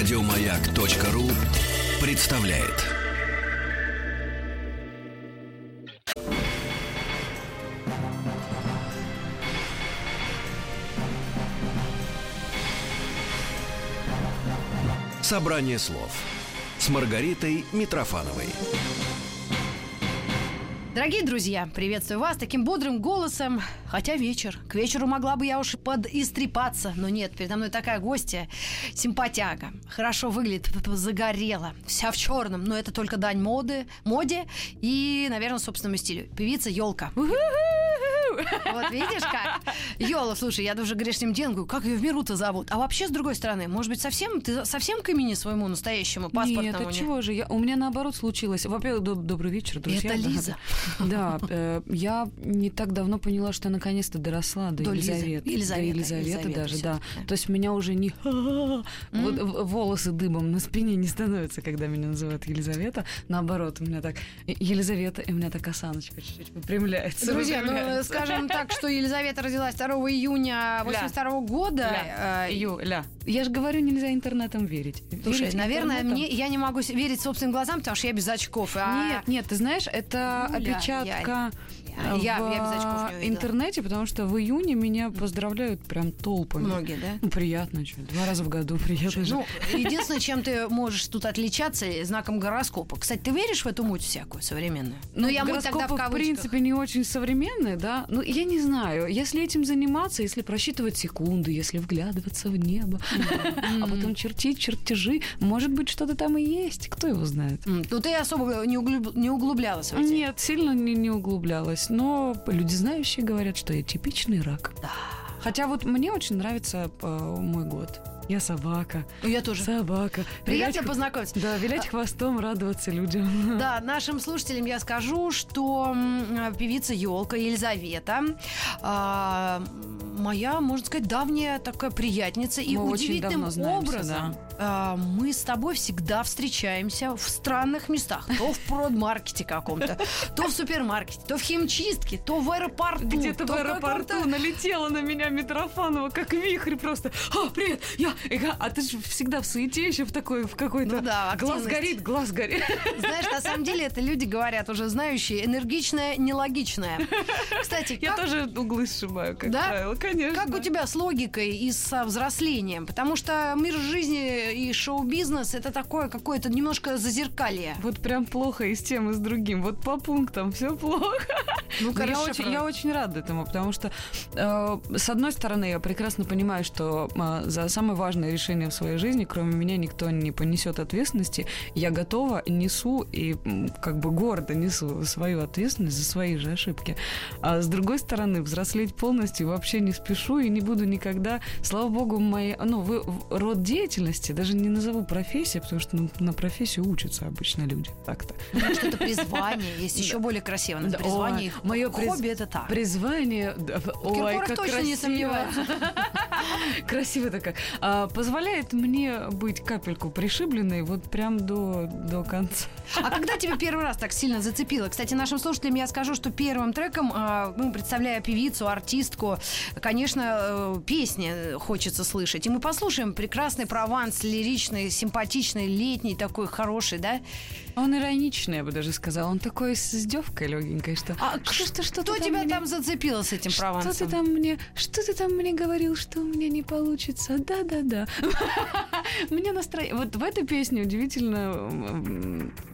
Радиомаяк.ру представляет. Собрание слов с Маргаритой Митрофановой. Дорогие друзья, приветствую вас таким бодрым голосом. Хотя вечер. К вечеру могла бы я уж подистрепаться, но нет, передо мной такая гостья, симпатяга. Хорошо выглядит, загорела, вся в черном, но это только дань моды, моде и, наверное, собственному стилю. Певица Елка. Вот видишь как? Йола, слушай, я даже грешным делом говорю, как ее в миру-то зовут? А вообще, с другой стороны, может быть, совсем ты совсем к имени своему настоящему паспортному? Нет, а чего же? Я, у меня наоборот случилось. Во-первых, доб- добрый вечер, друзья. Это Лиза. Да, э, я не так давно поняла, что наконец-то доросла до. Елизаветы. Елизавета, До Елизаветы Елизавета даже, да. да. То есть меня уже не... Вот волосы дыбом на спине не становятся, когда меня называют Елизавета. Наоборот, у меня так Елизавета, и у меня так осаночка чуть-чуть выпрямляется. Друзья, ну, выпрямляется. Скажем так, что Елизавета родилась 2 июня 82 года. Ля, Э, я же говорю, нельзя интернетом верить. Слушай, Верить наверное, интернетом- мне я не могу верить собственным глазам, потому что я без очков. а- Нет, нет, ты знаешь, это Ну, опечатка я- я- в я без очков не увидела. интернете, потому что в июне меня поздравляют прям толпами. Многие, да? Ну, приятно, что, два раза в году приятно. Ну, единственное, чем ты можешь тут отличаться, знаком гороскопа. Кстати, ты веришь в эту муть всякую современную? Ну, я муть тогда в гороскопы, в принципе, не очень современные, да? Ну, я не знаю. Если этим заниматься, если просчитывать секунды, если вглядываться в небо, а потом чертить чертежи, может быть, что-то там и есть. Кто его знает? Ну, ты особо не, углуб- не углублялась в эти. Нет, сильно не, не углублялась. Но люди знающие говорят, что я типичный рак. Да. Хотя вот мне очень нравится э, мой год. Я собака. Ну, Я тоже. Собака. Приятно Вилять- познакомиться. Да, вилять хвостом, радоваться людям. Да, нашим слушателям я скажу, что м, певица Елка Елизавета а, моя, можно сказать, давняя такая приятница и Мы очень удивительным давно знаемся, а, мы с тобой всегда встречаемся в странных местах. То в продмаркете каком-то, то в супермаркете, то в химчистке, то в аэропорту. Где-то то в аэропорту налетела на меня Митрофанова, как вихрь просто. А, привет, я... А ты же всегда в суете еще в такой, в какой-то... Ну да, глаз активность. горит, глаз горит. Знаешь, на самом деле это люди говорят уже знающие, энергичная, нелогичная. Кстати, Я как- тоже углы сшибаю, как Да? правило, конечно. Как у тебя с логикой и со взрослением? Потому что мир жизни и шоу-бизнес это такое какое-то немножко зазеркалье. Вот прям плохо и с тем, и с другим. Вот по пунктам все плохо. Ну, Но я, очень, я очень рада этому, потому что, э, с одной стороны, я прекрасно понимаю, что э, за самое важное решение в своей жизни, кроме меня, никто не понесет ответственности. Я готова, несу и как бы гордо несу свою ответственность за свои же ошибки. А с другой стороны, взрослеть полностью вообще не спешу и не буду никогда. Слава богу, мои, ну, вы, род деятельности, даже не назову профессия, потому что ну, на профессию учатся обычно люди. Так-то. Потому что это призвание, есть еще более красиво. Да, призвание ой, и моё хобби приз- это так. Призвание, ой, Киркоров как точно не красиво. сомневается. Красиво так. А, позволяет мне быть капельку пришибленной вот прям до, до конца. А когда тебя первый раз так сильно зацепило? Кстати, нашим слушателям я скажу, что первым треком, а, ну, представляя певицу, артистку, конечно, э, песни хочется слышать. И мы послушаем прекрасный прованс, лиричный, симпатичный, летний такой, хороший, да? Он ироничный, я бы даже сказала. Он такой с издевкой легенькой, что... А что, что, что Кто ты тебя там зацепил с этим Что провансом? ты там мне, что ты там мне говорил, что у меня не получится? Да, да, да. Мне настроение. Вот в этой песне удивительно.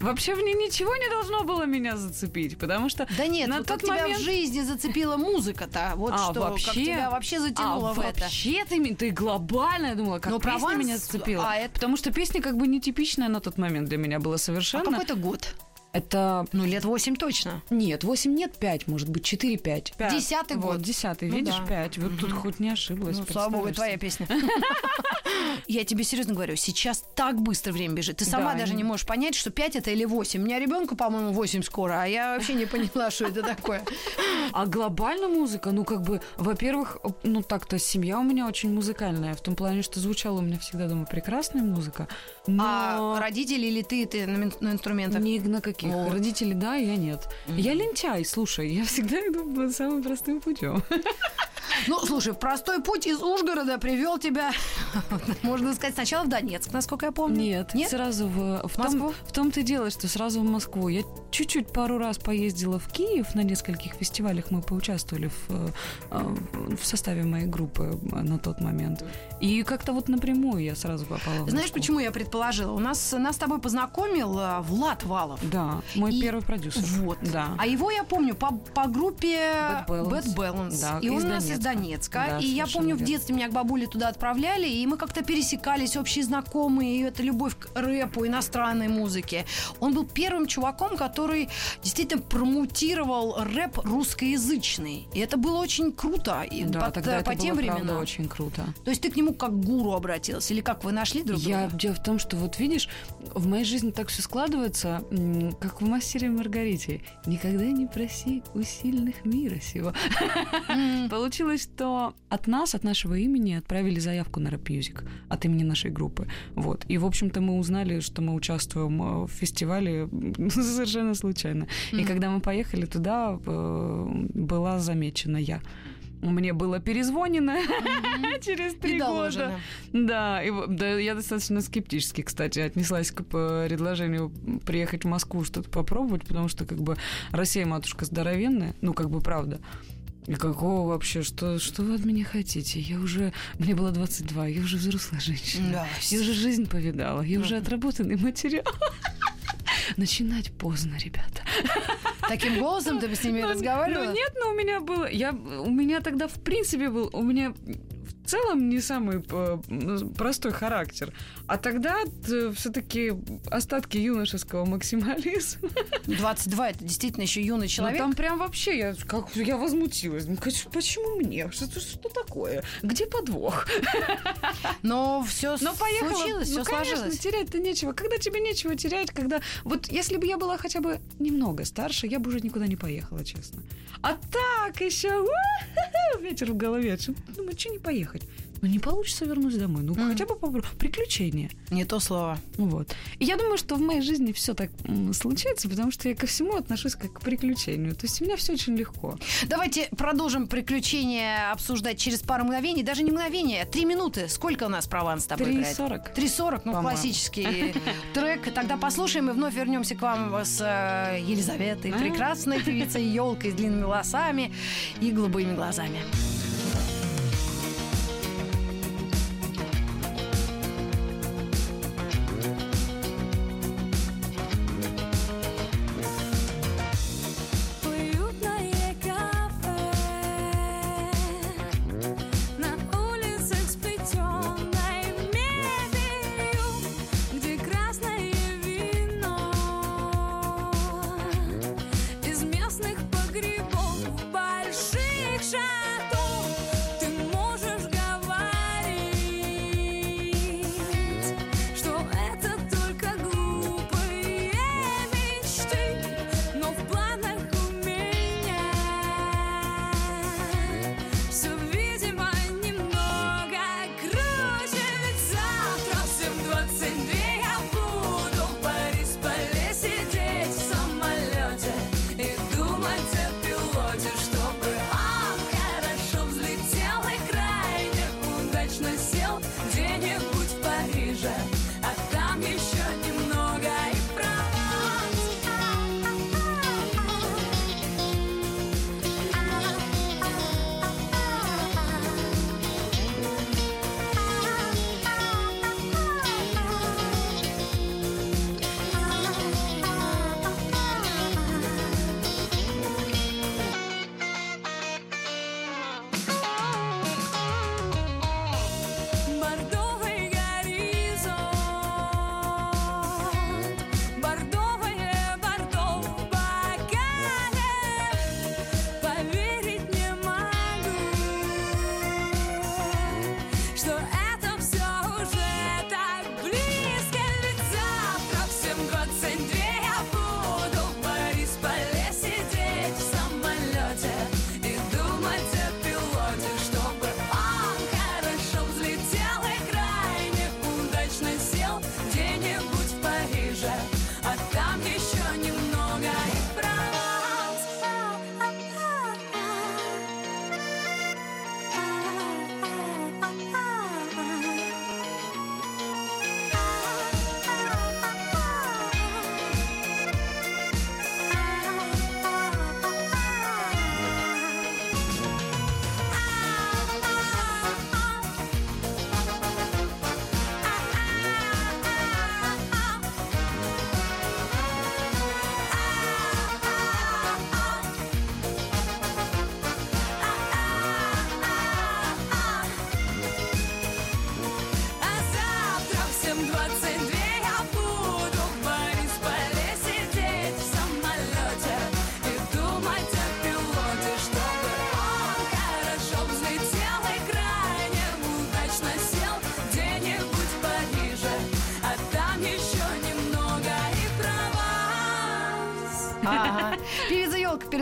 Вообще в ней ничего не должно было меня зацепить, потому что Да нет, на тот момент в жизни зацепила музыка-то? Вот А, что, вообще? как тебя вообще затянуло а, в это? вообще ты, ты глобально, я думала, как песня Прованс- меня зацепила. а Потому что песня как бы нетипичная на тот момент для меня была А совершенно. Какой это год? Это... Ну, лет восемь точно. Нет, 8 нет, 5, может быть, 4, 5. Десятый Вот, год. десятый, Ну видишь, да. 5. Вот тут хоть не ошиблась. Ну, слава богу, твоя песня. Я тебе серьезно говорю, сейчас так быстро время бежит. Ты сама Да, даже не- можешь понять, что 5 это или 8. У меня ребенку, по-моему, 8 скоро, а я вообще не поняла, что это такое. А глобально музыка, ну, как бы, во-первых, ну, так-то семья у меня очень музыкальная, в том плане, что звучала у меня всегда дома прекрасная музыка, но А родители или ты, ты на инструментах? ни на каких. Вот. Родители да, я нет. Я лентяй, слушай, я всегда иду самым простым путем. Ну, слушай, простой путь из Ужгорода привел тебя, можно сказать, сначала в Донецк, насколько я помню. Нет, Нет? сразу в, в, Москву? Том, в том-то и дело, что сразу в Москву. Я чуть-чуть пару раз поездила в Киев на нескольких фестивалях. Мы поучаствовали в, э, в составе моей группы на тот момент. И как-то вот напрямую я сразу попала в Знаешь, почему я предположила? У нас нас с тобой познакомил э, Влад Валов. Да, мой и... первый продюсер. Вот. Да. А его я помню по, по группе Bad Balance. Bad Balance. Да, и он у нас из Донецка. Да, и я помню, верно. в детстве меня к бабуле туда отправляли, и мы как-то пересекались, общие знакомые, и это любовь к рэпу, иностранной музыке. Он был первым чуваком, который действительно промутировал рэп русскоязычный. И это было очень круто. И да, под, тогда по это тем было, временам. Правда, очень круто. То есть ты к нему как гуру обратился? Или как вы нашли друг друга? Я, дело в том, что вот видишь, в моей жизни так все складывается, как в «Мастере Маргарите». Никогда не проси у сильных мира сего. Получилось, что от нас, от нашего имени отправили заявку на рэп мьюзик от имени нашей группы. Вот. И, в общем-то, мы узнали, что мы участвуем э, в фестивале совершенно случайно. И когда мы поехали туда, э, была замечена я. Мне было перезвонено mm-hmm. через три года. Да, и, да, я достаточно скептически, кстати, отнеслась к предложению приехать в Москву что-то попробовать, потому что как бы Россия матушка здоровенная, ну как бы правда. И какого вообще? Что, что вы от меня хотите? Я уже... Мне было 22, я уже взрослая женщина. Да. Я уже жизнь повидала, я уже отработанный материал. Начинать поздно, ребята. Таким голосом ты с ними ну, разговаривала? Ну нет, но у меня было... Я, у меня тогда в принципе был... У меня в целом не самый э, простой характер. А тогда все-таки остатки юношеского максимализма. 22 это действительно еще юный человек. Ну, там прям вообще я, как, я возмутилась. Ну, почему мне? Что, что такое? Где подвох? Но все Но поехала. случилось, ну, все конечно, сложилось. терять-то нечего. Когда тебе нечего терять, когда... Вот если бы я была хотя бы немного старше, я бы уже никуда не поехала, честно. А так еще ветер в голове. Думаю, что не поехать? Ну, не получится вернусь домой. Ну, mm. хотя бы попробуй. Приключения. Не то слово. Вот. И я думаю, что в моей жизни все так случается, потому что я ко всему отношусь как к приключению. То есть у меня все очень легко. Давайте продолжим приключения обсуждать через пару мгновений. Даже не мгновения, три минуты. Сколько у нас прованс с тобой 3.40. 3.40, ну, классический трек. Тогда послушаем и вновь вернемся к вам с э, Елизаветой, а? прекрасной певицей елкой с длинными волосами и голубыми глазами.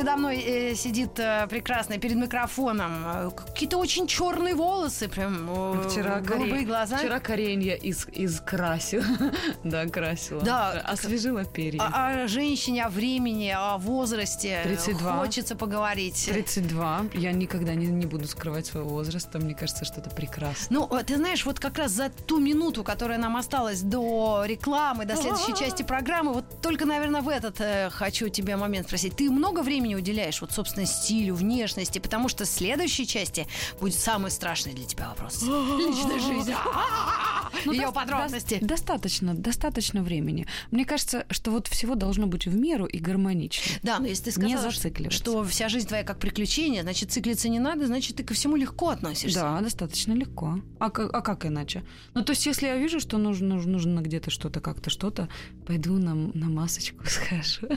Передо мной э, сидит э, прекрасная перед микрофоном. Какие-то очень черные волосы, прям Вчера голубые коре- глаза. Вчера коренья из, из красил. да, красила. Да. Освежила перья. О, о женщине, о времени, о возрасте. 32. Хочется поговорить. 32. Я никогда не, не буду скрывать своего возраста. Мне кажется, что это прекрасно. Ну, э, ты знаешь, вот как раз за ту минуту, которая нам осталась до рекламы, до следующей части программы, вот только, наверное, в этот э, хочу тебя момент спросить. Ты много времени уделяешь вот, собственно, стилю, внешности? Потому что в следующей части будет самый страшный для тебя вопрос. Личная жизнь. Ее дос- подробности. дос- достаточно, достаточно времени. Мне кажется, что вот всего должно быть в меру и гармонично. Да, но если ты сказала, что вся жизнь твоя как приключение, значит, циклиться не надо, значит, ты ко всему легко относишься. Да, достаточно легко. А, как- а как иначе? Ну, то есть, если я вижу, что нужно, нужно, нужно где-то что-то, как-то что-то, пойду на, на масочку схожу,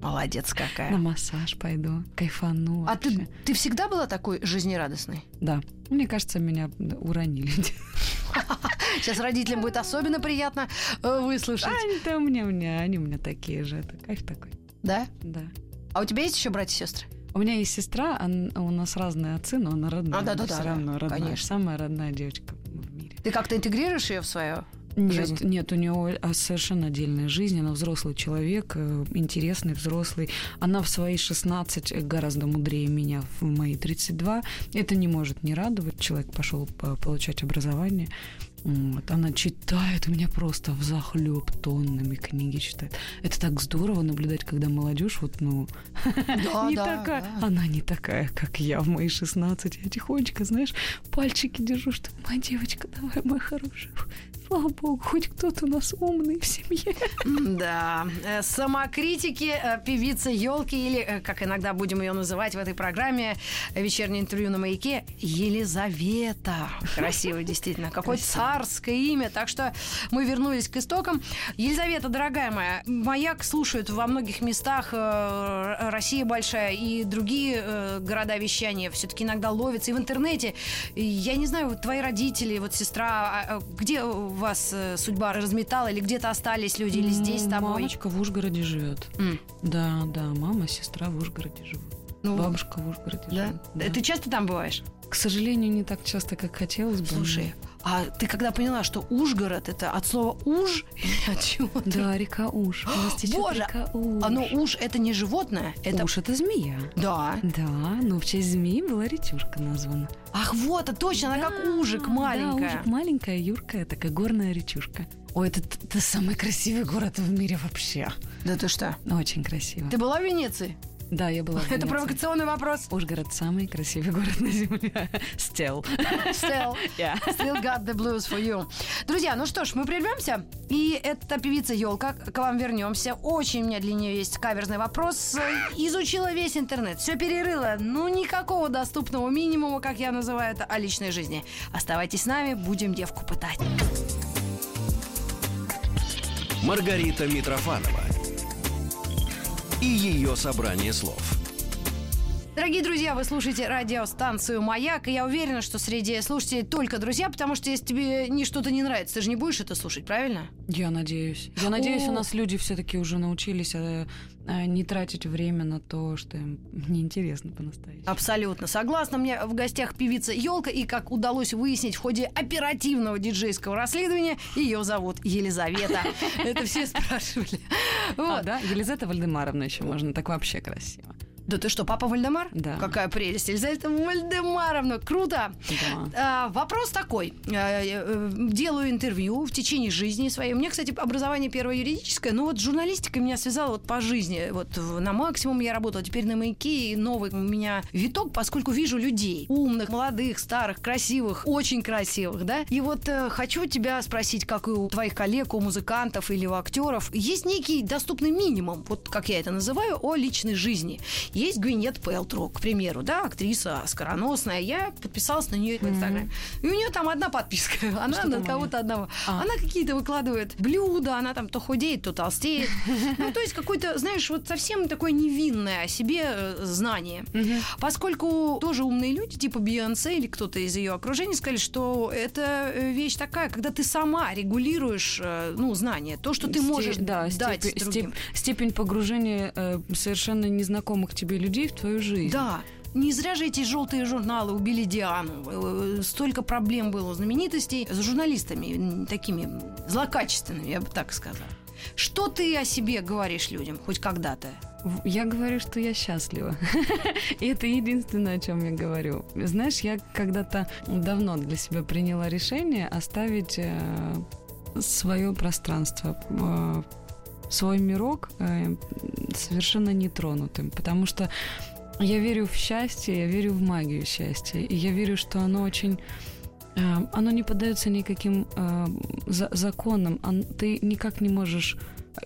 Молодец какая. на массаж пойду, кайфану А вообще. ты, ты всегда была такой жизнерадостной? Да. Мне кажется, меня да, уронили. Сейчас родителям будет особенно приятно э, выслушать. Они-то у меня, у меня, они у меня такие же. Это кайф такой. Да? Да. А у тебя есть еще братья и сестры? У меня есть сестра, он- у нас разные отцы, но она родная. А, да-да-да, Все да, равно родная. конечно. Самая родная девочка в мире. Ты как-то интегрируешь ее в свое? Нет, жизнь? нет, у нее а, совершенно отдельная жизнь. Она взрослый человек, э, интересный, взрослый. Она в свои 16 гораздо мудрее меня в мои 32. Это не может не радовать. Человек пошел по- получать образование. Вот. Она читает у меня просто в захлеб тоннами книги читает. Это так здорово наблюдать, когда молодежь вот, ну, Да, не да, такая. да. Она не такая, как я в мои 16. Я тихонечко, знаешь, пальчики держу, что моя девочка, давай, моя хорошая. Слава богу, хоть кто-то у нас умный в семье. Да. Э, Самокритики э, певицы елки или, э, как иногда будем ее называть в этой программе, вечернее интервью на маяке, Елизавета. Красиво, действительно. Какое царское имя. Так что мы вернулись к истокам. Елизавета, дорогая моя, маяк слушают во многих местах. Россия большая и другие города вещания все-таки иногда ловятся. И в интернете. Я не знаю, вот твои родители, вот сестра, а, где вас э, судьба разметала, или где-то остались люди, или здесь с тобой? Мамочка в Ужгороде живет. М, Да, да, мама, сестра в Ужгороде живут. ну, Бабушка в Ужгороде да? живет. Э, Ты часто там бываешь? К сожалению, не так часто, как хотелось бы. Слушай, а ты когда поняла, что Ужгород это от слова уж или от чего? Да, река Уж. Боже, река Уж. Оно уж это не животное, это Уж это змея. да. Да, но в честь змеи была ретюшка названа. Ах, вот, а точно, она как ужик Да, маленькая. ужик маленькая, юркая, такая горная речушка. Ой, это, это самый красивый город в мире вообще. Да ты что? Очень красиво. Ты была в Венеции? Да, я была Это провокационный вопрос. Ужгород самый красивый город на земле. Still. Still, Yeah. still got the blues for you. Друзья, ну что ж, мы прервемся. И это певица Елка. К вам вернемся. Очень у меня для нее есть каверзный вопрос. Изучила весь интернет, все перерыла. Ну, никакого доступного минимума, как я называю это, о личной жизни. Оставайтесь с нами, будем девку пытать. Маргарита Митрофанова и ее собрание слов. Дорогие друзья, вы слушаете радиостанцию «Маяк», и я уверена, что среди слушателей только друзья, потому что если тебе ни что-то не нравится, ты же не будешь это слушать, правильно? Я надеюсь. Я надеюсь, у нас люди все-таки уже научились э, э, не тратить время на то, что им неинтересно по-настоящему. Абсолютно. Согласна, мне в гостях певица Елка, и как удалось выяснить в ходе оперативного диджейского расследования, ее зовут Елизавета. Это все спрашивали. А, Вот. да? Елизавета Вальдемаровна еще можно, так вообще красиво. Да ты что, папа Вальдемар? Да. Какая прелесть. Елизавета Вальдемаровна, круто. Да. А, вопрос такой. А, э, э, Делаю интервью в течение жизни своей. У меня, кстати, образование первое юридическое, но вот журналистика меня связала вот по жизни. Вот на Максимуме я работала, теперь на Маяке, и новый у меня виток, поскольку вижу людей. Умных, молодых, старых, красивых, очень красивых, да? И вот э, хочу тебя спросить, как и у твоих коллег, у музыкантов или у актеров, есть некий доступный минимум, вот как я это называю, о личной жизни. Есть Гвинет Пелтро, к примеру, да, актриса скороносная. Я подписалась на нее в Инстаграме. И у нее там одна подписка. Она на кого-то одного. А. Она какие-то выкладывает блюда, она там то худеет, то толстеет. Ну, то есть какой-то, знаешь, вот совсем такое невинное о себе э, знание. Поскольку тоже умные люди, типа Бейонсе или кто-то из ее окружения, сказали, что это э, вещь такая, когда ты сама регулируешь, э, ну, знания, то, что ты можешь да, дать степень, другим. степ- степень погружения совершенно незнакомых тебе людей в твою жизнь. Да. Не зря же эти желтые журналы убили Диану. Э, Столько проблем было у знаменитостей с журналистами, такими злокачественными, я бы так сказала. Что ты о себе говоришь людям, хоть когда-то? Я говорю, что я счастлива. И это единственное, о чем я говорю. Знаешь, я когда-то давно для себя приняла решение оставить свое пространство, э, свой мирок э, совершенно нетронутым, потому что я верю в счастье, я верю в магию счастья, и я верю, что оно очень э, оно не поддается никаким э, за- законам, Он- ты никак не можешь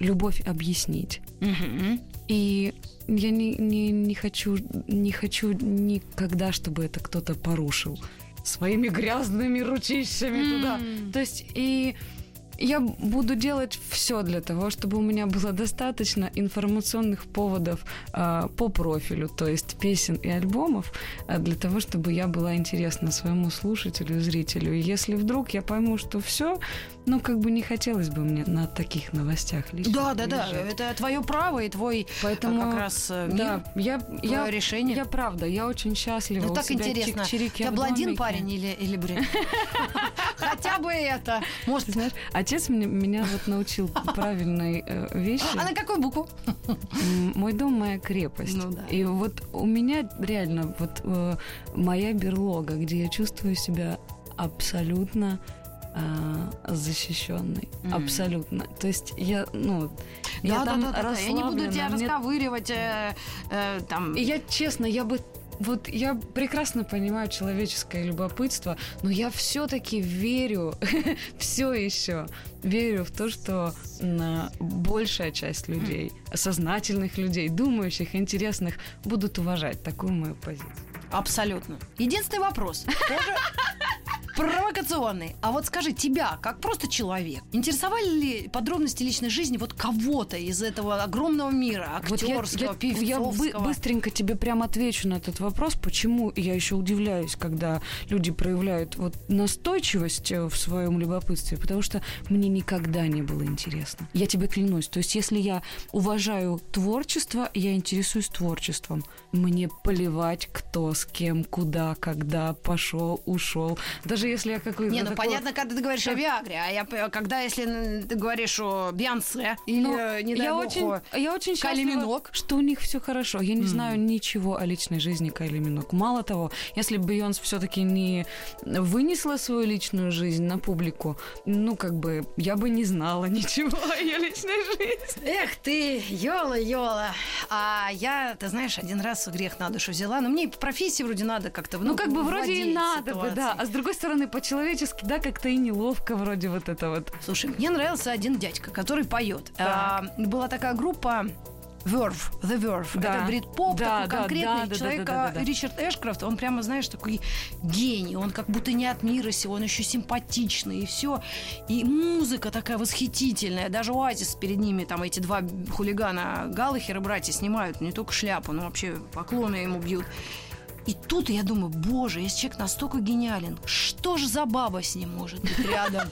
любовь объяснить. И я не, не, не хочу, не хочу никогда, чтобы это кто-то порушил своими грязными ручищами туда. То есть и я буду делать все для того, чтобы у меня было достаточно информационных поводов а, по профилю, то есть песен и альбомов, а, для того, чтобы я была интересна своему слушателю, зрителю. И если вдруг я пойму, что все, ну как бы не хотелось бы мне на таких новостях лишних Да, да, да. Это твое право и твой Поэтому как раз э, мир, да, я, я, твое решение. я правда, я очень счастлива. Ну так интересно. чик- чирики У тебя в блондин парень или, или брюнет? Хотя бы это. Может, Ты знаешь, отец меня вот научил правильной э, вещи. а на какую букву? Мой дом моя крепость. Ну да. И вот у меня реально вот э, моя берлога, где я чувствую себя абсолютно защищенной. Мгм. Абсолютно. То есть я, ну, я Да, да, там да, да, да. Я не буду тебя мне расковыривать э, э, там. И я, честно, я бы вот я прекрасно понимаю человеческое любопытство, но я все-таки верю, все еще верю в то, что большая часть людей, сознательных людей, думающих, интересных, будут уважать такую мою позицию. Абсолютно. Единственный вопрос. Тоже провокационный. А вот скажи, тебя, как просто человек, интересовали ли подробности личной жизни вот кого-то из этого огромного мира, Вот я, актерского, я- я бы- быстренько тебе прям отвечу на этот вопрос, почему я еще удивляюсь, когда люди проявляют вот настойчивость э, в своем любопытстве, потому что мне никогда не было интересно. Я тебе клянусь. То есть, если я уважаю творчество, я интересуюсь творчеством. Мне плевать, кто с кем, куда, когда пошел, ушел. Даже если я какой-то Не, ну такой- понятно, когда ты говоришь о как- Виагре, а я, когда если ты говоришь о Бейонсе или, Ну, э, не дай я бог, очень, о- я очень счастлива, что у них все хорошо. Я не знаю ничего о личной жизни Кайли Минок. Мало того, если бы Бейонс все-таки не вынесла свою личную жизнь на публику, ну, как бы, я бы не знала ничего о ее личной жизни. Эх ты, Йола. А я, ты знаешь, один раз грех на душу взяла, но мне по профессии вроде надо как-то Ну, как бы вроде и надо бы, да. ситуацией. А с другой стороны, по-человечески, да, как-то и неловко вроде вот это вот. Слушай, мне нравился один дядька, который поет. А, была такая группа Verve, The Verve. Да. Это брит-поп, Да, такой да, конкретный да, да, человек. да, да, а, да, да. Ричард Эшкрафт, он прямо, знаешь, такой гений. Он как будто не от мира сего, он еще симпатичный, и все. И музыка такая восхитительная. Даже Оазис перед ними, там эти два хулигана Галлахера братья снимают не только шляпу, но вообще поклоны ему бьют. И тут я думаю, боже, если человек настолько гениален, что же за баба с ним может быть рядом?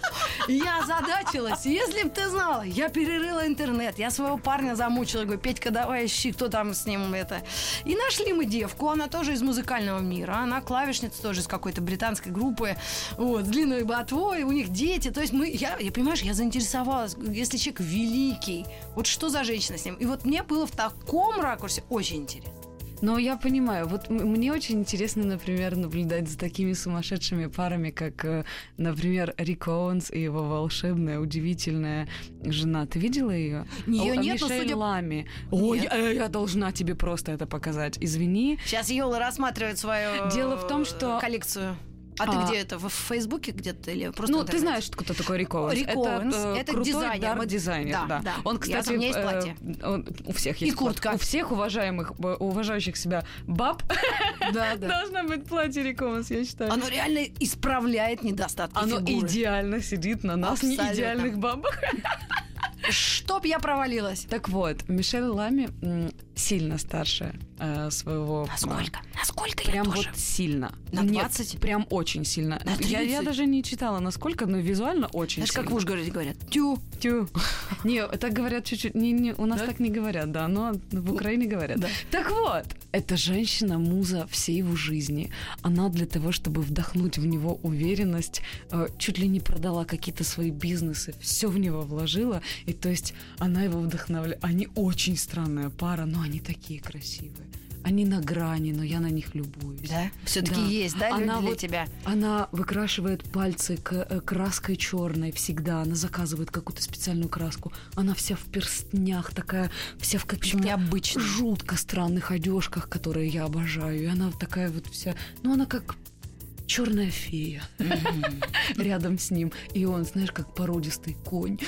Я озадачилась. Если бы ты знала, я перерыла интернет, я своего парня замучила, говорю, Петька, давай ищи, кто там с ним это. И нашли мы девку, она тоже из музыкального мира, она клавишница тоже из какой-то британской группы, вот, с длинной ботвой, у них дети. То есть мы, я, я понимаешь, я заинтересовалась, если человек великий, вот что за женщина с ним. И вот мне было в таком ракурсе очень интересно. Но я понимаю, вот мне очень интересно, например, наблюдать за такими сумасшедшими парами, как, э, например, Рик Оуэнс и его волшебная, удивительная жена. Ты видела ее? Её нет, но Мишель судя- Лами. Ой, Нет. э, я должна тебе просто это показать. Извини. Сейчас Йола рассматривает свою Дело в том, что- коллекцию. А, ты где это? В Фейсбуке где-то или просто Ну, ты знаешь, кто такой Рик Оуэнс. Рик Оуэнс, это, э, это крутой дизайнер. дар дизайнер, да, да. да. Он, Я- кстати, у меня есть платье. он- у всех И есть платье. куртка. У всех уважаемых, уважающих себя баб Да, да. должна быть платье Рик Оуэнс, я считаю. Оно реально исправляет недостатки Оно фигуры. идеально сидит на нас, не Абсолютно. идеальных бабах. Чтоб я провалилась. Так вот, Мишель Лами сильно старше э, своего... Насколько? Насколько Прям я вот тоже? сильно. На Нет, 20? прям очень сильно. На я, я 30? даже не читала, насколько, но визуально очень Знаешь, как сильно. в Ужгороде говорят? Тю. Тю. Не, так говорят чуть-чуть. Не, не, у нас Да? так не говорят, да, но в Украине говорят. Да. Так вот, эта женщина муза всей его жизни. Она для того, чтобы вдохнуть в него уверенность, э, чуть ли не продала какие-то свои бизнесы, все в него вложила, и то есть она его вдохновляет. Они очень странная пара, но они такие красивые. Они на грани, но я на них любуюсь. Да? Все-таки Да. есть, да, люди Она для вот- тебя? Она выкрашивает пальцы к- э, краской черной всегда. Она заказывает какую-то специальную краску. Она вся в перстнях, такая вся в каких-то Необычно. жутко странных одежках, которые я обожаю. И она такая вот вся, ну она как черная фея рядом с ним. И он, знаешь, как породистый конь.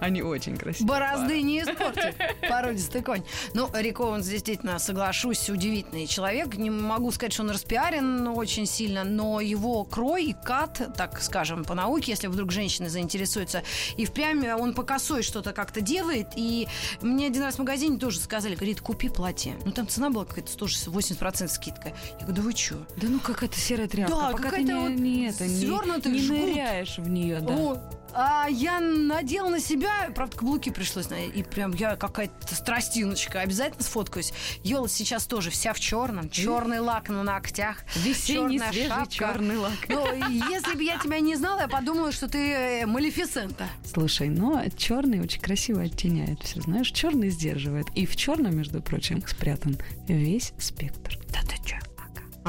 Они очень красивые. Борозды не испортит. Породистый конь. Ну, Рик Оуэнс, действительно, соглашусь, удивительный человек. Не могу сказать, что он распиарен очень сильно, но его крой и кат, так скажем, по науке, если вдруг женщины заинтересуются, и впрямь он по косой что-то как-то делает. И мне один раз в магазине тоже сказали, говорит, купи платье. Ну, там цена была какая-то 180% скидка. Я говорю, да вы что? Да ну какая-то серая тряпка. Да, пока ты какая-то не, вот не это, не, не ныряешь в нее, да. О, а я надела на себя, правда, каблуки пришлось, и прям я какая-то страстиночка, обязательно сфоткаюсь. Йола сейчас тоже вся в черном, черный лак на ногтях, Весенний чёрная свежий шапка. черный лак. Ну, если бы я тебя не знала, я подумала, что ты э, Малефисента. Слушай, но черный очень красиво оттеняет все, знаешь, черный сдерживает. И в черном, между прочим, спрятан весь спектр. Да ты чё?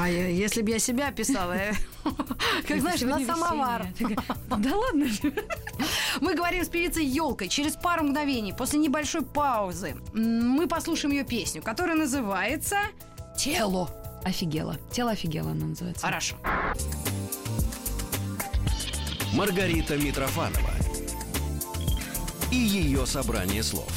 А я- если бы я себя описала, э, как знаешь, на самовар. Такая, Да ладно. Мы говорим с певицей Елкой через пару мгновений, после небольшой паузы. Мы послушаем ее песню, которая называется «Тело». Офигела. Тело офигело она называется. Хорошо. Маргарита Митрофанова и ее собрание слов.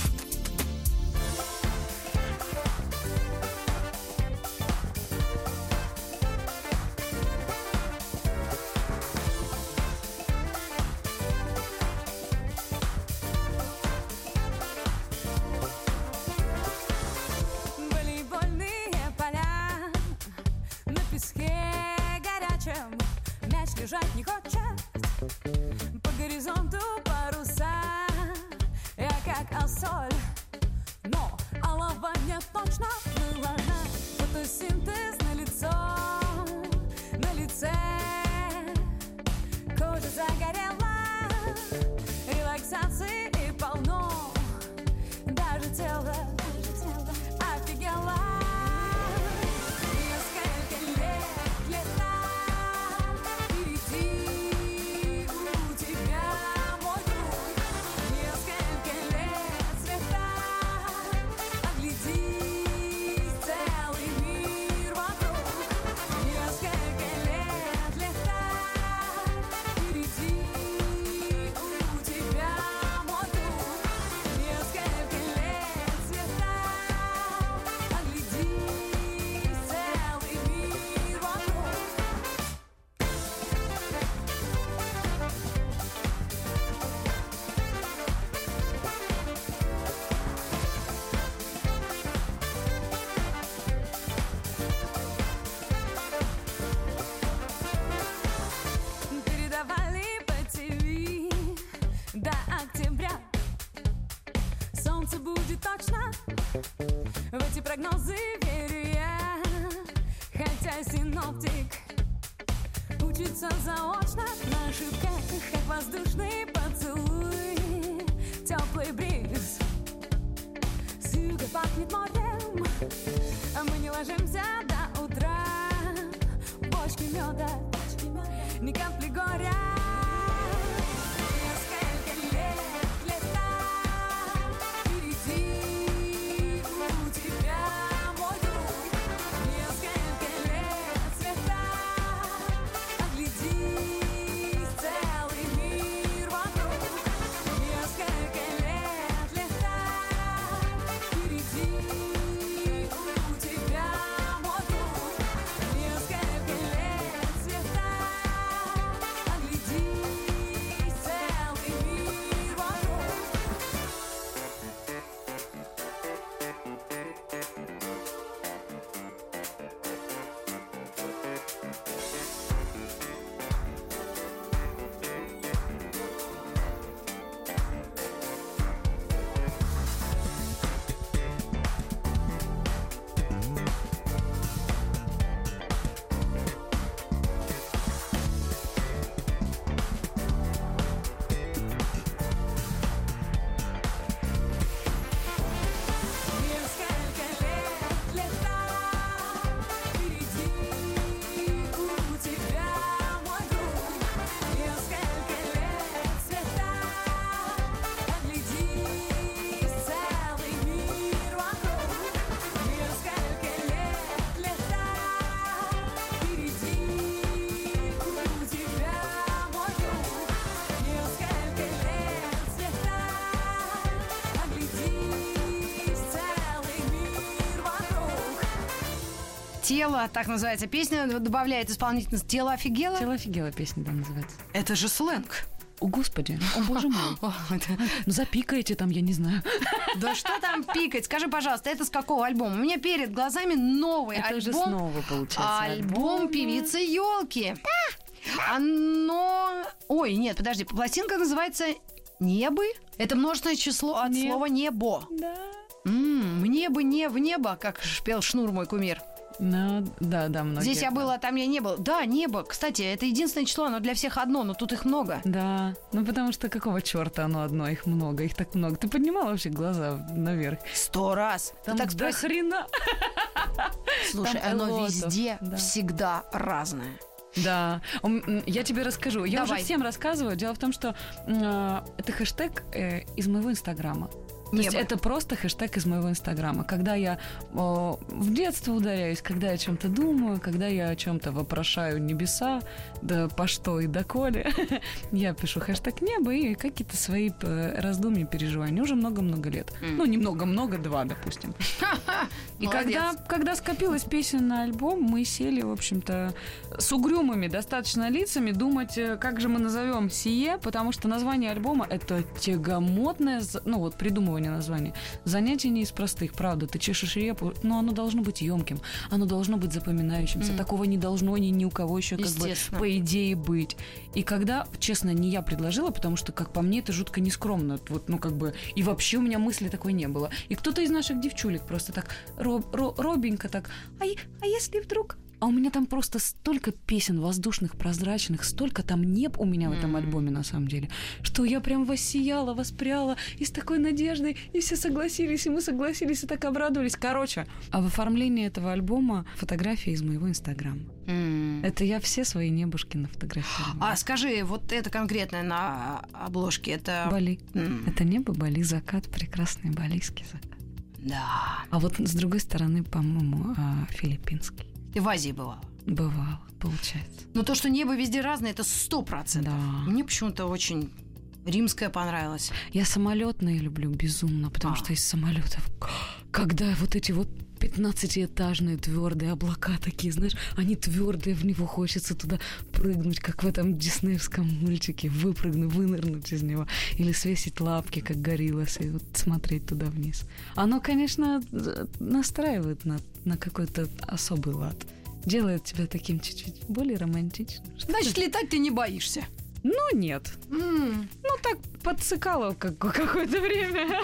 Тело, так называется песня, добавляет исполнительность Тело офигело. Тело офигела песня, да, называется. Это же сленг. О, господи, о, боже мой. Это- Ну, запикаете там, я не знаю. Да что там пикать? Скажи, пожалуйста, это с какого альбома? У меня перед глазами новый Это уже альбом. снова получается. Альбом певицы елки. Оно. Ой, нет, подожди, пластинка называется Небы. Это множественное число от Неб. слова небо. Да. М, Мне бы не в небо, как шпел Шнур, мой кумир. Ну, да, да, многие. Здесь я была, а там я не был. Да, небо. Кстати, это единственное число, оно для всех одно, но тут их много. Да, ну потому что какого черта оно одно, их много, их так много. Ты поднимала вообще глаза наверх? Сто раз. Там Ты так до спроси. хрена. Слушай, там оно лотов, везде да. всегда разное. Да, я тебе расскажу. Я Давай. уже всем рассказываю. Дело в том, что а, это хэштег э, из моего инстаграма. То есть это просто хэштег из моего инстаграма. Когда я о, в детство ударяюсь, когда я о чем-то думаю, когда я о чем-то вопрошаю небеса, да по что и доколе, я пишу хэштег небо и какие-то свои э, раздумья, переживания. Уже много-много лет. Ну, немного-много, два, допустим. И Молодец. когда, когда скопилось песен на альбом, мы сели, в общем-то, с угрюмыми достаточно лицами думать, э, как же мы назовем сие, потому что название альбома это тягомотное, ну вот придумывание названия. Занятие не из простых, правда. Ты чешешь репу, но оно должно быть емким, оно должно быть запоминающимся. М. Такого не должно ни, ни у кого еще как бы по идее быть. И когда, честно, не я предложила, потому что, как по мне, это жутко нескромно. Вот, ну, как бы, и вообще у меня мысли такой не было. И кто-то из наших девчулек просто так ро- ро- робенько так, а, а если вдруг... А у меня там просто столько песен воздушных, прозрачных, столько там неб у меня в этом альбоме на самом деле, что я прям воссияла, воспряла и с такой надеждой, и все согласились, и мы согласились, и так обрадовались. Короче, а в оформлении этого альбома фотографии из моего инстаграма. Это я все свои небушки нафотографировала. А скажи, вот это конкретное на обложке, это... Бали. Это небо, Бали, закат, прекрасный балийский закат. Да. А вот с другой стороны, по-моему, а, филиппинский. Ты в Азии бывала. Бывало, получается. Но то, что небо везде разное, это сто процентов. Да. Мне почему-то очень римское понравилось. Я самолетные люблю безумно, потому А. что из самолетов, когда вот эти вот 15-этажные твердые облака такие, знаешь, они твердые, в него хочется туда прыгнуть, как в этом диснеевском мультике, выпрыгнуть, вынырнуть из него, или свесить лапки, как гориллас, и вот смотреть туда вниз. Оно, конечно, настраивает на, на какой-то особый лад. Делает тебя таким чуть-чуть более романтичным. Значит, летать ты не боишься. Ну, нет. М, Ну, так подсыкало как- какое-то время.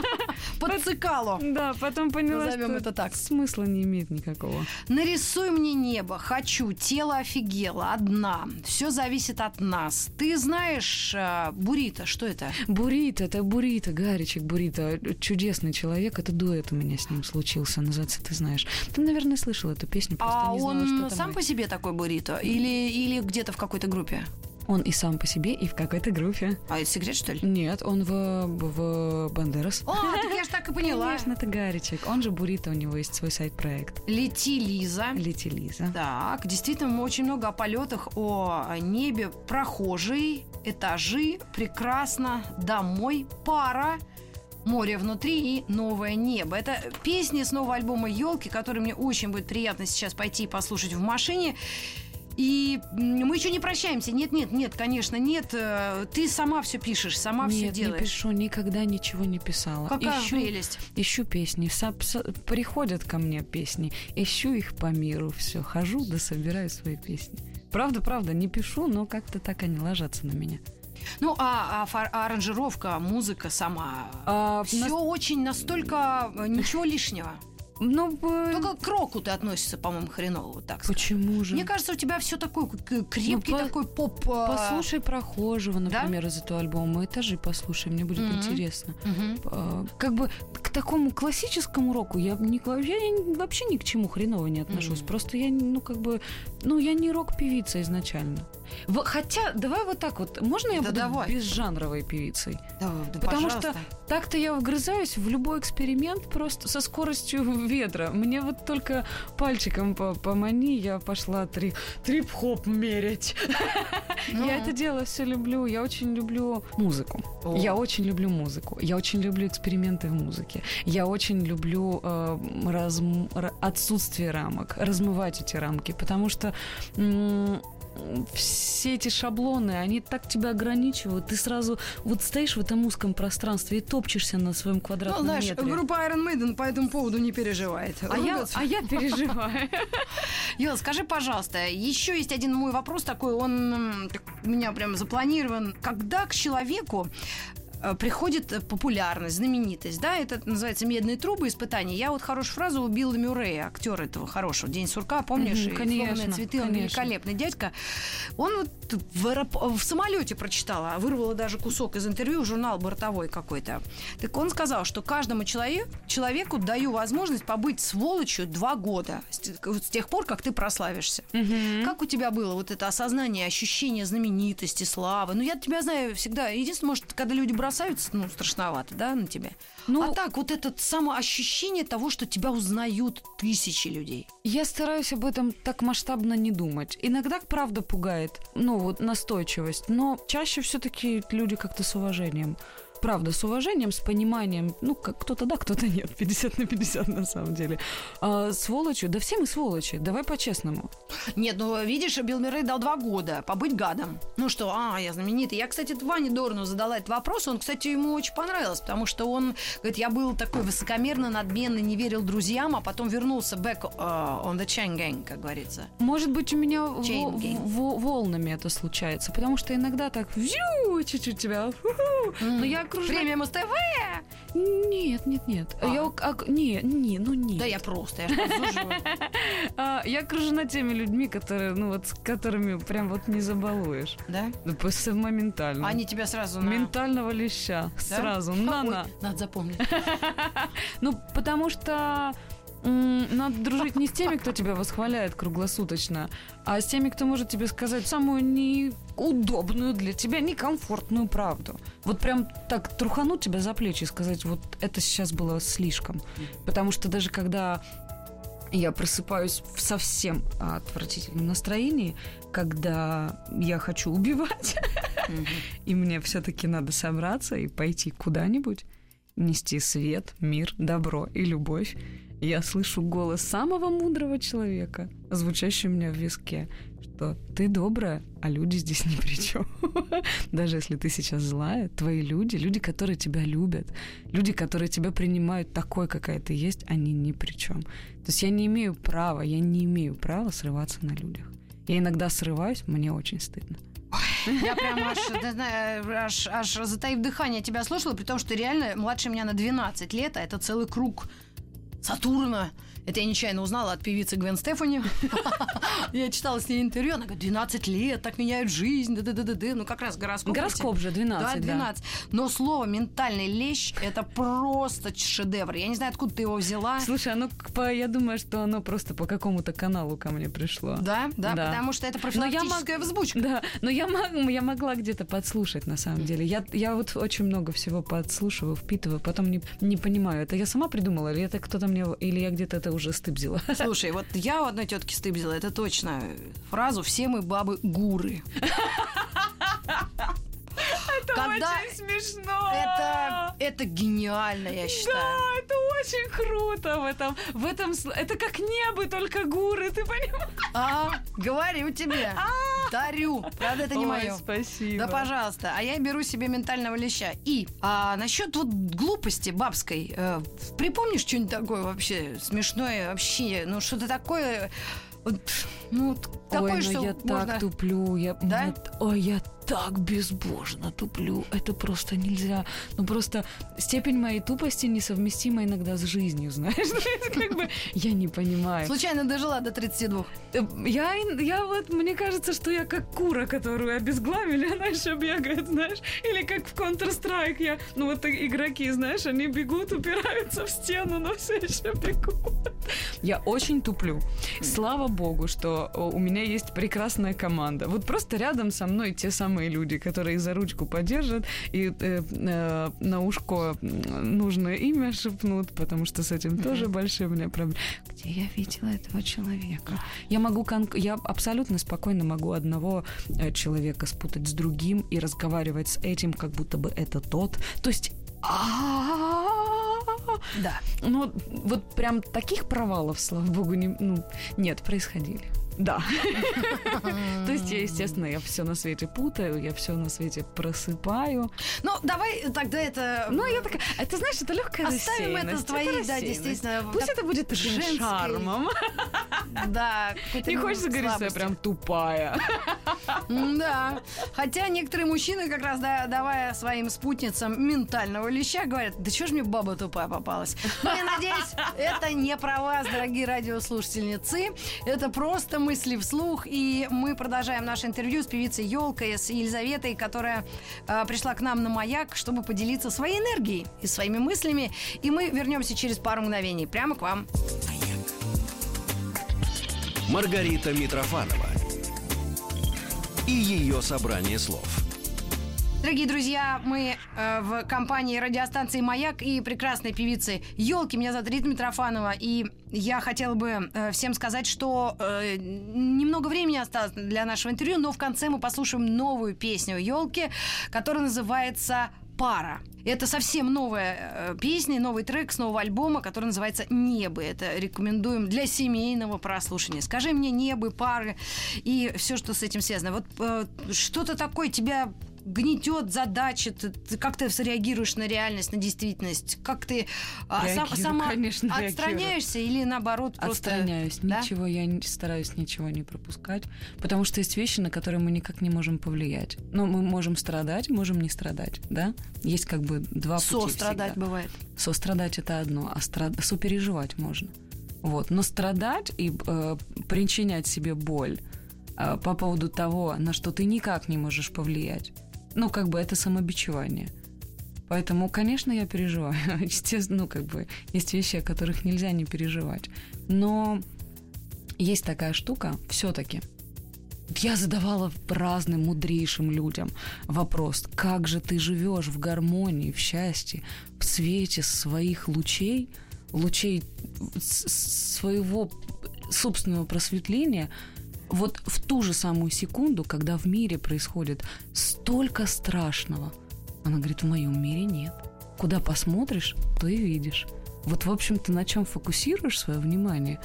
Подцикало. Да, потом поняла, Назовем что это так. смысла не имеет никакого. Нарисуй мне небо, хочу, тело офигело, одна. Все зависит от нас. Ты знаешь, э, Бурита, что это? Бурито, это Бурито, Гаричек Бурито, чудесный человек, это дуэт у меня с ним случился, называется, ты знаешь. Ты, наверное, слышал эту песню, просто А не знала, он что сам мы. по себе такой Бурито? Или, или где-то в какой-то группе? Он и сам по себе, и в какой-то группе. А это секрет, что ли? Нет, он в, в Бандерас. О, так я ж так и поняла. Конечно, это Гаричек. Он же Бурито, у него есть свой сайт-проект. Лети, Лиза. Лети Лиза. Так, действительно, очень много о полетах, о небе, прохожие, этажи, прекрасно, домой, пара, море внутри и новое небо. Это песни с нового альбома Елки, который мне очень будет приятно сейчас пойти и послушать в машине. И мы еще не прощаемся. Нет, нет, нет, конечно, нет. Э, Ты сама все пишешь, сама все Нет, не делаешь. пишу, никогда ничего не писала. Какая Ищу- прелесть. Ищу песни, приходят ко мне песни, ищу их по миру, все, хожу да собираю свои песни. Правда, правда, не пишу, но как-то так они ложатся на меня. Ну, а, а а аранжировка, музыка сама. А, все нас- очень настолько э, ничего лишнего. Ну, Только к року ты относишься, по-моему, хреново, вот так сказать. почему же? Мне кажется, у тебя все такой крепкий Ну, по- такой поп. э, Послушай прохожего, Да? например, из этого альбома. Этажи послушай, мне будет Мгм. интересно. А, Как бы к такому классическому року я, не, я вообще ни к чему хреново не отношусь. Мгм. Просто я, ну, как бы, ну, я не рок-певица изначально. Хотя, давай вот так вот, можно я Да буду давай. безжанровой певицей? Да, да, Потому пожалуйста. что так-то я вгрызаюсь в любой эксперимент просто со скоростью ветра. Мне вот только пальчиком по помани, я пошла три, трип-хоп мерять. Ну. Я это дело все люблю. Я очень люблю музыку. О. Я очень люблю музыку. Я очень люблю эксперименты в музыке. Я очень люблю э, разм- ра- отсутствие рамок, размывать эти рамки, потому что все эти шаблоны, они так тебя ограничивают. Ты сразу вот стоишь в этом узком пространстве и топчешься на своем Ну, квадратном знаешь, метре. группа Iron Maiden по этому поводу не переживает. А я, а я переживаю. Юла, скажи, пожалуйста, еще есть один мой вопрос такой, он у меня прям запланирован. Когда к человеку приходит э, популярность, знаменитость, да, это называется «Медные трубы» испытания. Я вот хорошую фразу у Билла Мюррея, актера этого хорошего, «День сурка», помнишь? И конечно, «Сломанные цветы», он конечно. великолепный дядька. Он вот в, аэроп- в самолете прочитала, вырвала даже кусок из интервью, журнал бортовой какой-то. Так он сказал, что каждому человеку, человеку даю возможность побыть сволочью два года с те- с тех пор, как ты прославишься. Как у тебя было вот это осознание, ощущение знаменитости, славы? Ну, я тебя знаю всегда. Единственное, может, когда люди бросаются, ну, страшновато, да, на тебя. Ну, а так, вот это самоощущение того, что тебя узнают тысячи людей. Я стараюсь об этом так масштабно не думать. Иногда, правда, пугает, ну, вот настойчивость, но чаще все-таки люди как-то с уважением. Правда, с уважением, с пониманием. Ну, как кто-то да, кто-то нет. 50 на 50 на самом деле. А, сволочью? Да все мы сволочи. Давай по-честному. Нет, ну, видишь, Билл Мюррей дал два года побыть гадом. Ну что, а, я знаменитый. Я, кстати, Ване Дорну задала этот вопрос. Он, кстати, ему очень понравилось, потому что он, говорит, я был такой высокомерно, надменный, не верил друзьям, а потом вернулся back uh, on the chain gang, как говорится. Может быть, у меня gang. во- волнами это случается, потому что иногда так чуть-чуть тебя. Но я окружена... Премия Муз-ТВ! Нет, нет, нет. А. Я ок- не, не, ну нет. Да я просто, я ж подсуживаю. А, я окружена теми людьми, которые, ну вот, с которыми прям вот не забалуешь. Да? Ну, просто моментально. Они тебя сразу на... Ментального леща. Да? Сразу. На-на. Надо запомнить. Ну, потому что надо дружить не с теми, кто тебя восхваляет круглосуточно, а с теми, кто может тебе сказать самую неудобную для тебя, некомфортную правду. Вот прям так трухануть тебя за плечи и сказать, вот это сейчас было слишком. Потому что даже когда я просыпаюсь в совсем отвратительном настроении, когда я хочу убивать, и мне все-таки надо собраться и пойти куда-нибудь, нести свет, мир, добро и любовь. Я слышу голос самого мудрого человека, звучащий у меня в виске, что ты добрая, а люди здесь ни при чем. Даже если ты сейчас злая, твои люди, люди, которые тебя любят, люди, которые тебя принимают такой, какая ты есть, они ни при чем. То есть я не имею права, я не имею права срываться на людях. Я иногда срываюсь, мне очень стыдно. Я прям аж, аж, аж затаив дыхание тебя слушала, при том, что реально младше меня на 12 лет, а это целый круг Сатурна. Это я нечаянно узнала от певицы Гвен Стефани. Я читала с ней интервью, она говорит, 12 лет, так меняют жизнь, да да да да Ну, как раз гороскоп. Гороскоп же 12, Да, да. 12. Но слово «ментальный лещ» — это просто шедевр. Я не знаю, откуда ты его взяла. Слушай, оно, по- я думаю, что оно просто по какому-то каналу ко мне пришло. Да, да, потому что это профилактическая взбучка. Да, но я, мог- я могла где-то подслушать, на самом деле. Я, вот очень много всего подслушиваю, впитываю, потом не понимаю, это я сама придумала, или это кто-то мне, или я где-то это уже стыб взяла. Слушай, вот я у одной тетки стыбзила, это точно фразу «все мы бабы гуры». Когда смешно! это, это гениально, я считаю. Да, это очень круто в этом. В этом сл- это как небо, только гуры, ты понимаешь? А, говорю тебе. Дарю. Правда, это не Ой, мое. Спасибо. Да, пожалуйста. А я беру себе ментального леща. И а, насчет вот глупости бабской. э, припомнишь что-нибудь такое вообще смешное вообще? Ну, что-то такое... Вот, ну, вот такое, Ой, что ну я можно... так туплю, я, Да? мне- ой, я так безбожно туплю, это просто нельзя. Ну просто степень моей тупости несовместима иногда с жизнью, знаешь, как бы я не понимаю. Случайно дожила до 32. Э, Я, я вот, мне кажется, что я как кура, которую обезглавили, она еще бегает, знаешь, или как в Counter-Strike я, ну вот игроки, знаешь, они бегут, упираются в стену, но все еще бегут. Я очень туплю. Слава богу, что о, у меня есть прекрасная команда. Вот просто рядом со мной те самые люди, которые за ручку поддержат и э, э, на ушко нужное имя шепнут, потому что с этим тоже большие у меня проблемы. Где я видела этого человека? Я могу, кон- я абсолютно спокойно могу одного э, человека спутать с другим и разговаривать с этим, как будто бы это тот. То есть Да. Ну, вот прям таких провалов, слава богу, не, ну, нет, происходили. Да. То есть, я, естественно, я все на свете путаю, я все на свете просыпаю. Ну, давай тогда это... Ну, я такая, это знаешь, это легкая Оставим это с твоей, да, действительно, Пусть это будет женской. шармом. Да. Не хочется говорить, что я прям тупая. Да. Хотя некоторые мужчины, как раз да, давая своим спутницам ментального леща, говорят, да чё ж мне баба тупая попалась? Ну, я надеюсь, это не про вас, дорогие радиослушательницы. Это просто мысли вслух. И мы продолжаем наше интервью с певицей Елкой, с Елизаветой, которая э, пришла к нам на маяк, чтобы поделиться своей энергией и своими мыслями. И мы вернемся через пару мгновений прямо к вам. Маргарита Митрофанова и ее собрание слов. Дорогие друзья, мы э, в компании радиостанции «Маяк» и прекрасной певицы Елки. Меня зовут Рита Митрофанова. И я хотела бы э, всем сказать, что э, немного времени осталось для нашего интервью, но в конце мы послушаем новую песню Елки, которая называется «Пара». Это совсем новая э, песня, новый трек с нового альбома, который называется «Небо». Это рекомендуем для семейного прослушивания. Скажи мне «Небо», «Пары» и все, что с этим связано. Вот э, что-то такое тебя гнетет, задачит, как ты реагируешь на реальность, на действительность, как ты а, сам- Реагирую, сама конечно, реагирую. отстраняешься или наоборот просто... Отстраняюсь. да? Ничего, я не- стараюсь ничего не пропускать. Потому что есть вещи, на которые мы никак не можем повлиять. Ну, мы можем страдать, можем не страдать, да? Есть как бы два пути Сострадать всегда. бывает. Сострадать это одно, а страд... сопереживать можно. Вот. Но страдать и э, причинять себе боль э, по поводу того, на что ты никак не можешь повлиять, ну, как бы это самобичевание. Поэтому, конечно, я переживаю. Естественно, ну, как бы есть вещи, о которых нельзя не переживать. Но есть такая штука, все-таки. Я задавала разным мудрейшим людям вопрос, как же ты живешь в гармонии, в счастье, в свете своих лучей, лучей своего собственного просветления, вот в ту же самую секунду, когда в мире происходит столько страшного. Она говорит, в моем мире нет. Куда посмотришь, то и видишь. Вот, в общем, ты на чем фокусируешь свое внимание,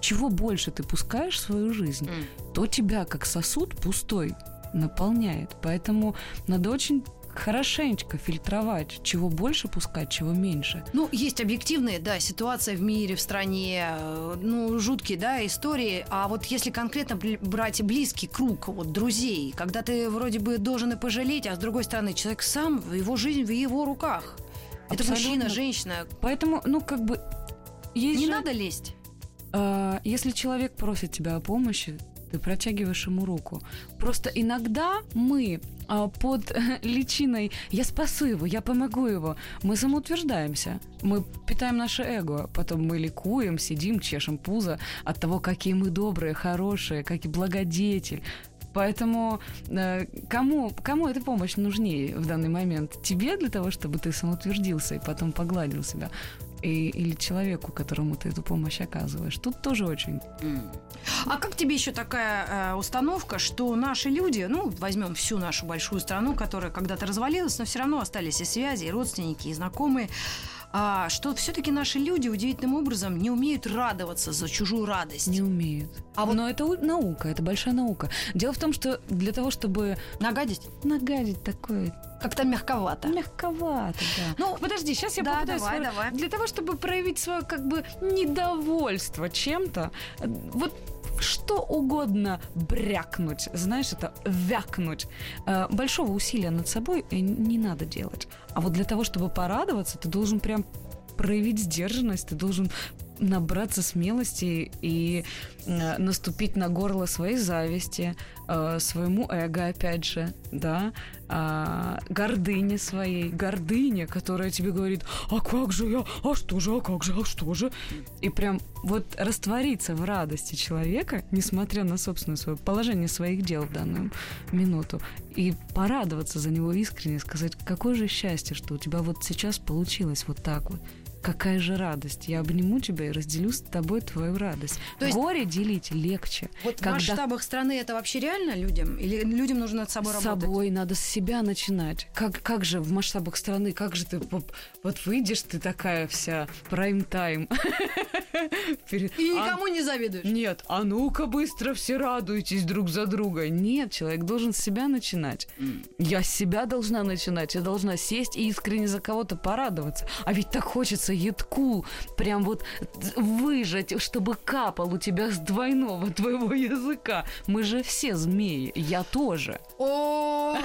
чего больше ты пускаешь в свою жизнь, то тебя, как сосуд пустой, наполняет. Поэтому надо очень хорошенечко фильтровать, чего больше пускать, чего меньше. Ну, есть объективные, да, ситуация в мире, в стране, э, ну, жуткие, да, истории. А вот если конкретно брать близкий круг, вот, друзей, когда ты вроде бы должен и пожалеть, а с другой стороны, человек сам, его жизнь в его руках. Это Абсолютно. мужчина, женщина. Поэтому, ну, как бы... Есть Не же- надо лезть. А, если человек просит тебя о помощи, ты протягиваешь ему руку. Просто иногда мы а, под личиной «я спасу его, я помогу его», мы самоутверждаемся. Мы питаем наше эго, потом мы ликуем, сидим, чешем пузо от того, какие мы добрые, хорошие, как и благодетель. Поэтому э, кому, кому эта помощь нужнее в данный момент? Тебе для того, чтобы ты самоутвердился и потом погладил себя? И, или человеку, которому ты эту помощь оказываешь? Тут тоже очень А как тебе еще такая э, установка, что наши люди, ну, возьмем всю нашу большую страну, которая когда-то развалилась, но все равно остались и связи, и родственники, и знакомые, а, что все-таки наши люди удивительным образом не умеют радоваться за чужую радость. не умеют. А вот- Но это наука, это большая наука. Дело в том, что для того, чтобы Нагадить нагадить такое как-то мягковато. мягковато, да. Ну, Подожди, сейчас я да, попытаюсь давай, давай. Для того, чтобы проявить свое как бы недовольство чем-то, э, вот что угодно брякнуть, знаешь, это вякнуть. Э, Большого усилия над собой э, не надо делать. А вот для того, чтобы порадоваться, ты должен прям проявить сдержанность, ты должен набраться смелости и э, наступить на горло своей зависти, э, своему эго, опять же, да, а, гордыне своей, гордыне, которая тебе говорит, а как же я, а что же, а как же, а что же, и прям вот раствориться в радости человека, несмотря на собственное свое положение своих дел в данную минуту, и порадоваться за него искренне, сказать, какое же счастье, что у тебя вот сейчас получилось вот так вот. Какая же радость. Я обниму тебя и разделю с тобой твою радость. То есть- Горе делить легче. Вот в когда масштабах страны это вообще реально людям? Или людям нужно над собой с работать? собой надо с себя начинать. Как, как же в масштабах страны, как же ты вот, выйдешь, ты такая вся прайм-тайм. И А- никому не завидуешь? Нет, а ну-ка быстро все радуйтесь друг за друга. Нет, человек должен с себя начинать. Я с себя должна начинать. Я должна сесть и искренне за кого-то порадоваться. А ведь так хочется едку прям вот выжать, чтобы капал у тебя с двойного твоего языка. Мы же все змеи. Я тоже. О,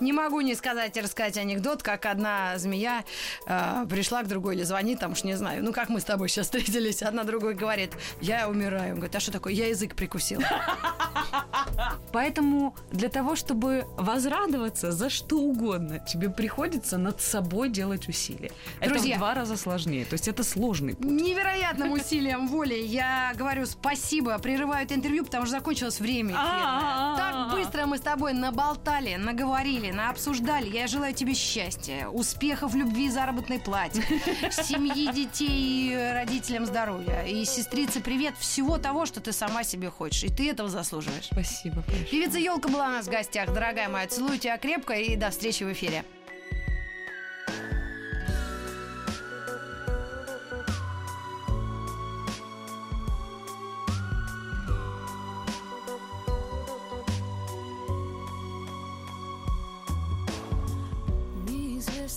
не могу не сказать и рассказать анекдот, как одна змея э, пришла к другой или звонит, там уж не знаю, ну как мы с тобой сейчас встретились, одна другой говорит, я умираю. Он говорит, а что такое? Я язык прикусила. Поэтому для того, чтобы возрадоваться за что угодно, тебе приходится над собой делать усилия. Друзья. Это в два раза сложнее. То есть это сложный путь. Невероятным усилием воли я говорю спасибо, прерываю это интервью, потому что закончилось время эфирное. Так быстро мы с тобой наболтали, наговорили, наобсуждали. Я желаю тебе счастья, успехов любви заработной плате, семьи, детей родителям здоровья. И сестрице привет всего того, что ты сама себе хочешь. И ты этого заслуживаешь. Спасибо. Певица Елка была у нас в гостях. Дорогая моя, целую тебя крепко и до встречи в эфире.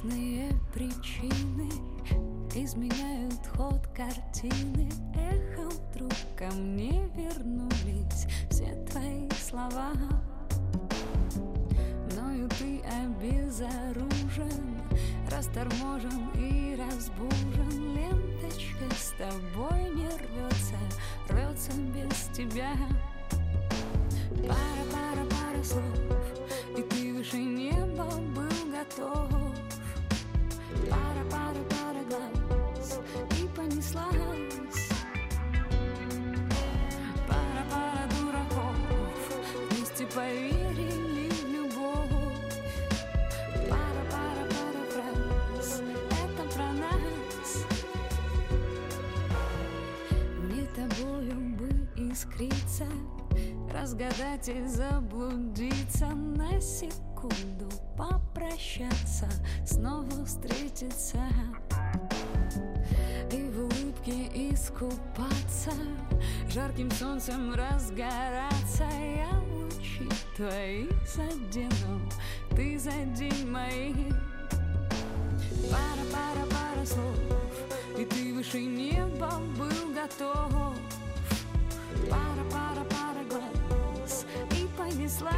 Неизвестные причины изменяют ход картины. Эхом вдруг ко мне вернулись все твои слова. Мною ты обезоружен, расторможен и разбужен. Ленточка с тобой не рвется, рвется без тебя. Пара, пара, пара слов, и ты выше неба был готов. Искриться, разгадать и заблудиться на секунду, попрощаться, снова встретиться и в улыбке искупаться, жарким солнцем разгораться. Я лучи твои задену, ты задень мои. Пара, пара, пара слов, и ты выше неба был готов. Пара, пара, пара глаз, и понеслась.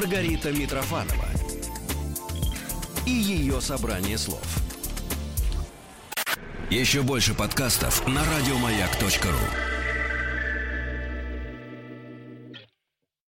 Маргарита Митрофанова и ее собрание слов. Еще больше подкастов на радиомаяк.ру.